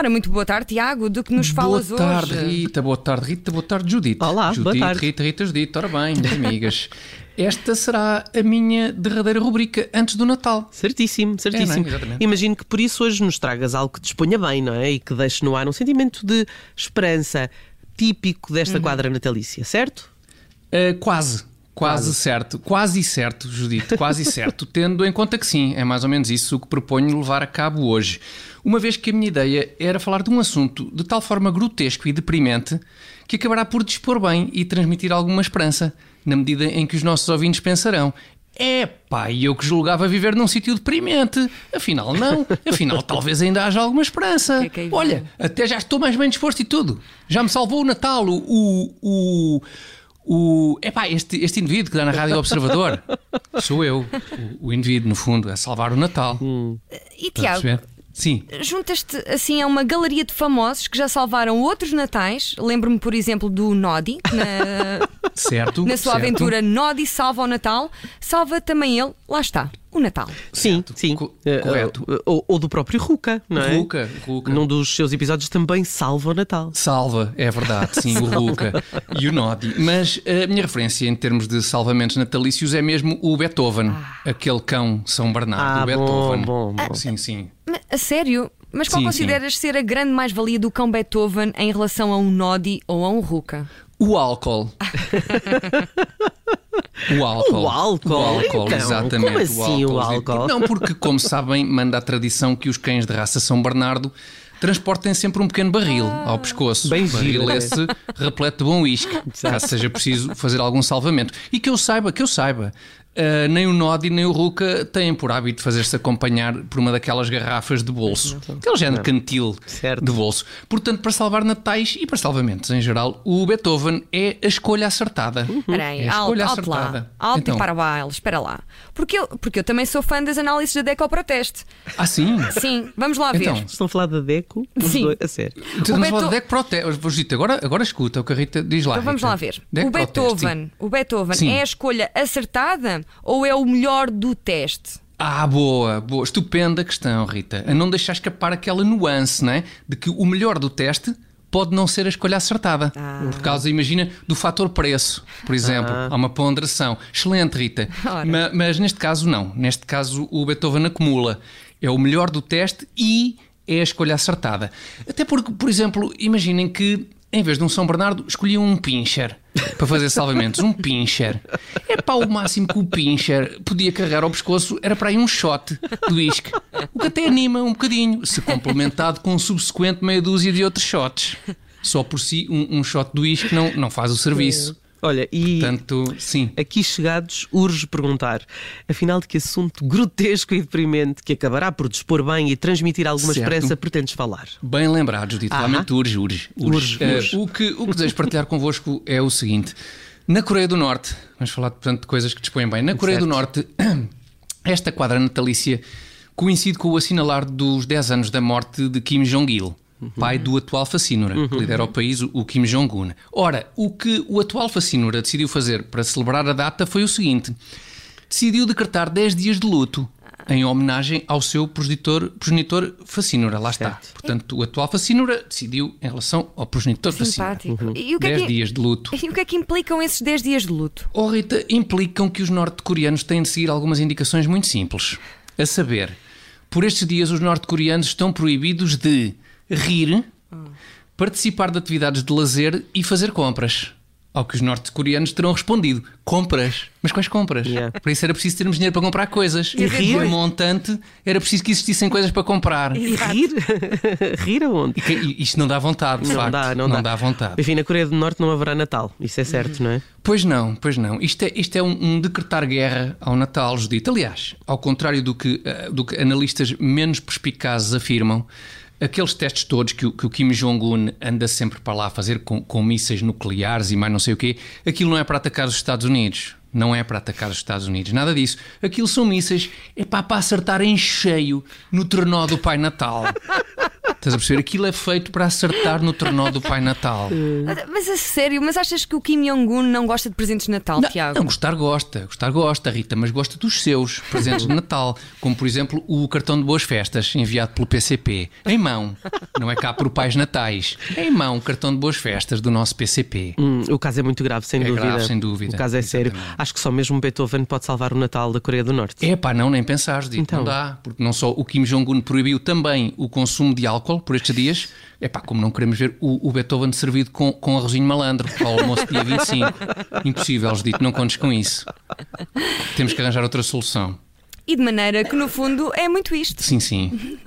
Ora, muito boa tarde, Tiago. Do que nos falas boa tarde, hoje? Rita. Boa tarde, Rita. Boa tarde, Judite. Olá, Judite, boa tarde. Rita, Rita, Judite. Ora bem, minhas amigas. Esta será a minha derradeira rubrica antes do Natal. Certíssimo, certíssimo. É, não é? Exatamente. Imagino que por isso hoje nos tragas algo que disponha bem, não é? E que deixe no ar um sentimento de esperança típico desta Uhum. quadra natalícia, certo? Uh, quase. Quase certo, quase certo, Judite, quase certo, tendo em conta que sim, é mais ou menos isso que proponho levar a cabo hoje. Uma vez que a minha ideia era falar de um assunto de tal forma grotesco e deprimente que acabará por dispor bem e transmitir alguma esperança, na medida em que os nossos ouvintes pensarão: é pá, eu que julgava viver num sítio deprimente. Afinal, não. Afinal, talvez ainda haja alguma esperança. Que é que aí Olha, até já estou mais bem disposto e tudo. Já me salvou o Natal, o. o, o epá, este, este indivíduo que dá na Rádio Observador sou eu, o, o indivíduo, no fundo, a salvar o Natal. E Estás a Tiago? Sim, juntas-te assim a uma galeria de famosos que já salvaram outros natais. Lembro-me, por exemplo, do Nodi, na, certo. na sua certo. aventura Nodi salva o Natal. Salva também ele, lá está, o Natal. Sim, Certo, sim. co- Eh, correto. eh, ou, ou do próprio Ruka, não é? Ruka, Ruka. Num dos seus episódios também salva o Natal. Salva, é verdade, sim, o Ruka e o Nodi. Mas a minha referência em termos de salvamentos natalícios é mesmo o Beethoven, aquele cão São Bernardo, Ah, o Beethoven. bom, bom, bom. Sim, sim. Mas, A sério? Mas qual Sim, consideras ser a grande mais-valia do cão Beethoven em relação a um Nodi ou a um Ruka? O álcool. O álcool. O álcool? O álcool, Então, exatamente. como assim o álcool? álcool? Não, porque, como sabem, manda a tradição que os cães de raça São Bernardo transportem sempre um pequeno barril ao pescoço. Bem barril giro, esse repleto de bom uísque, caso seja preciso fazer algum salvamento. E que eu saiba, que eu saiba, ah, nem o Nodi nem o Ruka têm por hábito fazer-se acompanhar por uma daquelas garrafas de bolso. Aquele género cantil Certo. de bolso. Portanto, para salvar natais e para salvamentos em geral, o Beethoven é a escolha acertada. Aí, É a alto, escolha alto lá. acertada. Alto Então, e para baile, espera lá. Porque eu, porque eu também sou fã das análises da Deco ao Proteste. Ah, sim? Sim, vamos lá ver. Então, Estão a falar da Deco? Sim. dois, a sério. Estamos a falar Beto- de Deck Proteste. Rita, agora, agora escuta o que a Rita diz lá. Então vamos Rita. lá ver. Deck o Proteste, Beethoven, sim. o Beethoven Sim. é a escolha acertada ou é o melhor do teste? Ah, boa, boa. Estupenda questão, Rita. A não deixar escapar aquela nuance, não é? De que o melhor do teste pode não ser a escolha acertada. Ah. Por causa, imagina, do fator preço, por exemplo. Há uma ponderação. Excelente, Rita. Ma- Mas, neste caso, não. Neste caso, o Beethoven acumula. É o melhor do teste e é a escolha acertada. Até porque, por exemplo, imaginem que em vez de um São Bernardo, escolhiam um pincher para fazer salvamentos. Um pincher. É pá, o máximo que o pincher podia carregar ao pescoço era para aí um shot de uísque. O que até anima um bocadinho, se complementado com um subsequente meia dúzia de outros shots. Só por si, um, um shot de uísque não, não faz o serviço. Olha, e Portanto, sim. aqui chegados, urge perguntar, afinal de que assunto grotesco e deprimente que acabará por dispor bem e transmitir alguma Certo. esperança pretendes falar? Bem lembrado, Judito. Realmente urge, urge. urge. Urge, urge. o, que, o que desejo partilhar convosco é o seguinte. Na Coreia do Norte, vamos falar portanto de coisas que dispõem bem. Na Coreia do Norte, esta quadra natalícia coincide com o assinalar dos 10 anos da morte de Kim Jong-il. Pai do atual fascínora, que lidera o país, o Kim Jong-un. Ora, o que o atual fascínora decidiu fazer para celebrar a data foi o seguinte: decidiu decretar 10 dias de luto em homenagem ao seu progenitor, progenitor Facínora. Lá está. Certo. Portanto, o atual Facínora decidiu em relação ao progenitor Facínora. E, o que é 10 que, dias de luto. e o que é que implicam esses 10 dias de luto? Oh, Rita, implicam que os norte-coreanos têm de seguir algumas indicações muito simples. A saber, por estes dias os norte-coreanos estão proibidos de rir, participar de atividades de lazer e fazer compras. Ao que os norte-coreanos terão respondido: compras. Mas quais compras? Yeah. Para isso era preciso termos dinheiro para comprar coisas. E rir? por montante era preciso que existissem coisas para comprar. E rir? rir aonde? E que- e isto não dá vontade, de Não facto. dá, não, dá. vontade. Enfim, na Coreia do Norte não haverá Natal, isso é certo, não é? Pois não, pois não. Isto é, isto é um, um decretar guerra ao Natal, Judito. Aliás, ao contrário do que, eh, do que analistas menos perspicazes afirmam, aqueles testes todos que, o- que o Kim Jong-un anda sempre para lá a fazer com, com mísseis nucleares e mais não sei o quê, aquilo não é para atacar os Estados Unidos. Não é para atacar os Estados Unidos, nada disso. Aquilo são mísseis, é para, para acertar em cheio no trenó do Pai Natal. Estás a perceber? Aquilo é feito para acertar no trenó do Pai Natal. Mas a sério, mas achas que o Kim Jong-un não gosta de presentes de Natal, Tiago? Não, gostar gosta, gostar gosta, Rita, mas gosta dos seus presentes de Natal, como por exemplo o cartão de boas festas enviado pelo PCP, em mão. Não é cá por pais natais, é em mão, o cartão de boas festas do nosso PCP. Hum, o caso é muito grave, sem É dúvida. grave, sem dúvida. O caso é sério. Exatamente. Acho que só mesmo Beethoven pode salvar o Natal da Coreia do Norte. É pá, não, nem pensares, dito, Então. não dá, porque não só o Kim Jong-un proibiu também o consumo de álcool por estes dias, é pá, como não queremos ver o, o Beethoven servido com, com arrozinho malandro ao almoço dia 25. Impossível, dito, não contes com isso. Temos que arranjar outra solução. E de maneira que, no fundo, é muito isto. Sim, sim.